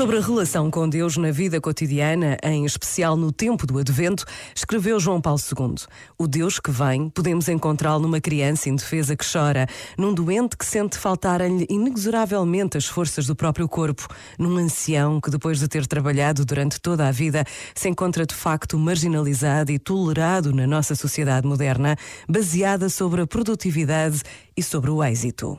Sobre a relação com Deus na vida cotidiana, em especial no tempo do advento, escreveu João Paulo II. O Deus que vem podemos encontrá-lo numa criança indefesa que chora, num doente que sente faltarem-lhe inexoravelmente as forças do próprio corpo, num ancião que, depois de ter trabalhado durante toda a vida, se encontra de facto marginalizado e tolerado na nossa sociedade moderna, baseada sobre a produtividade e sobre o êxito.